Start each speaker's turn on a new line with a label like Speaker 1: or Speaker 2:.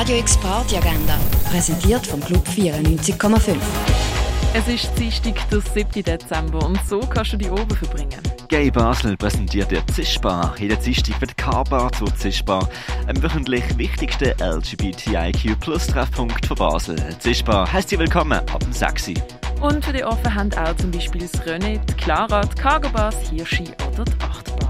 Speaker 1: Radio X Party Agenda, präsentiert vom Club 94,5.
Speaker 2: Es ist Dienstag, der 7. Dezember und so kannst du die oben verbringen.
Speaker 3: Gay Basel präsentiert der Zischbar. Jeder Dienstag wird K-Bar zur Zischbar, einem wöchentlich wichtigsten LGBTIQ-Plus-Treffpunkt von Basel. Zischbar heißt dir willkommen ab dem 6.
Speaker 2: Und für die offen haben auch zum Beispiel das René, die Clara, die Cargo Bars, Hirschi oder die Achterbahn.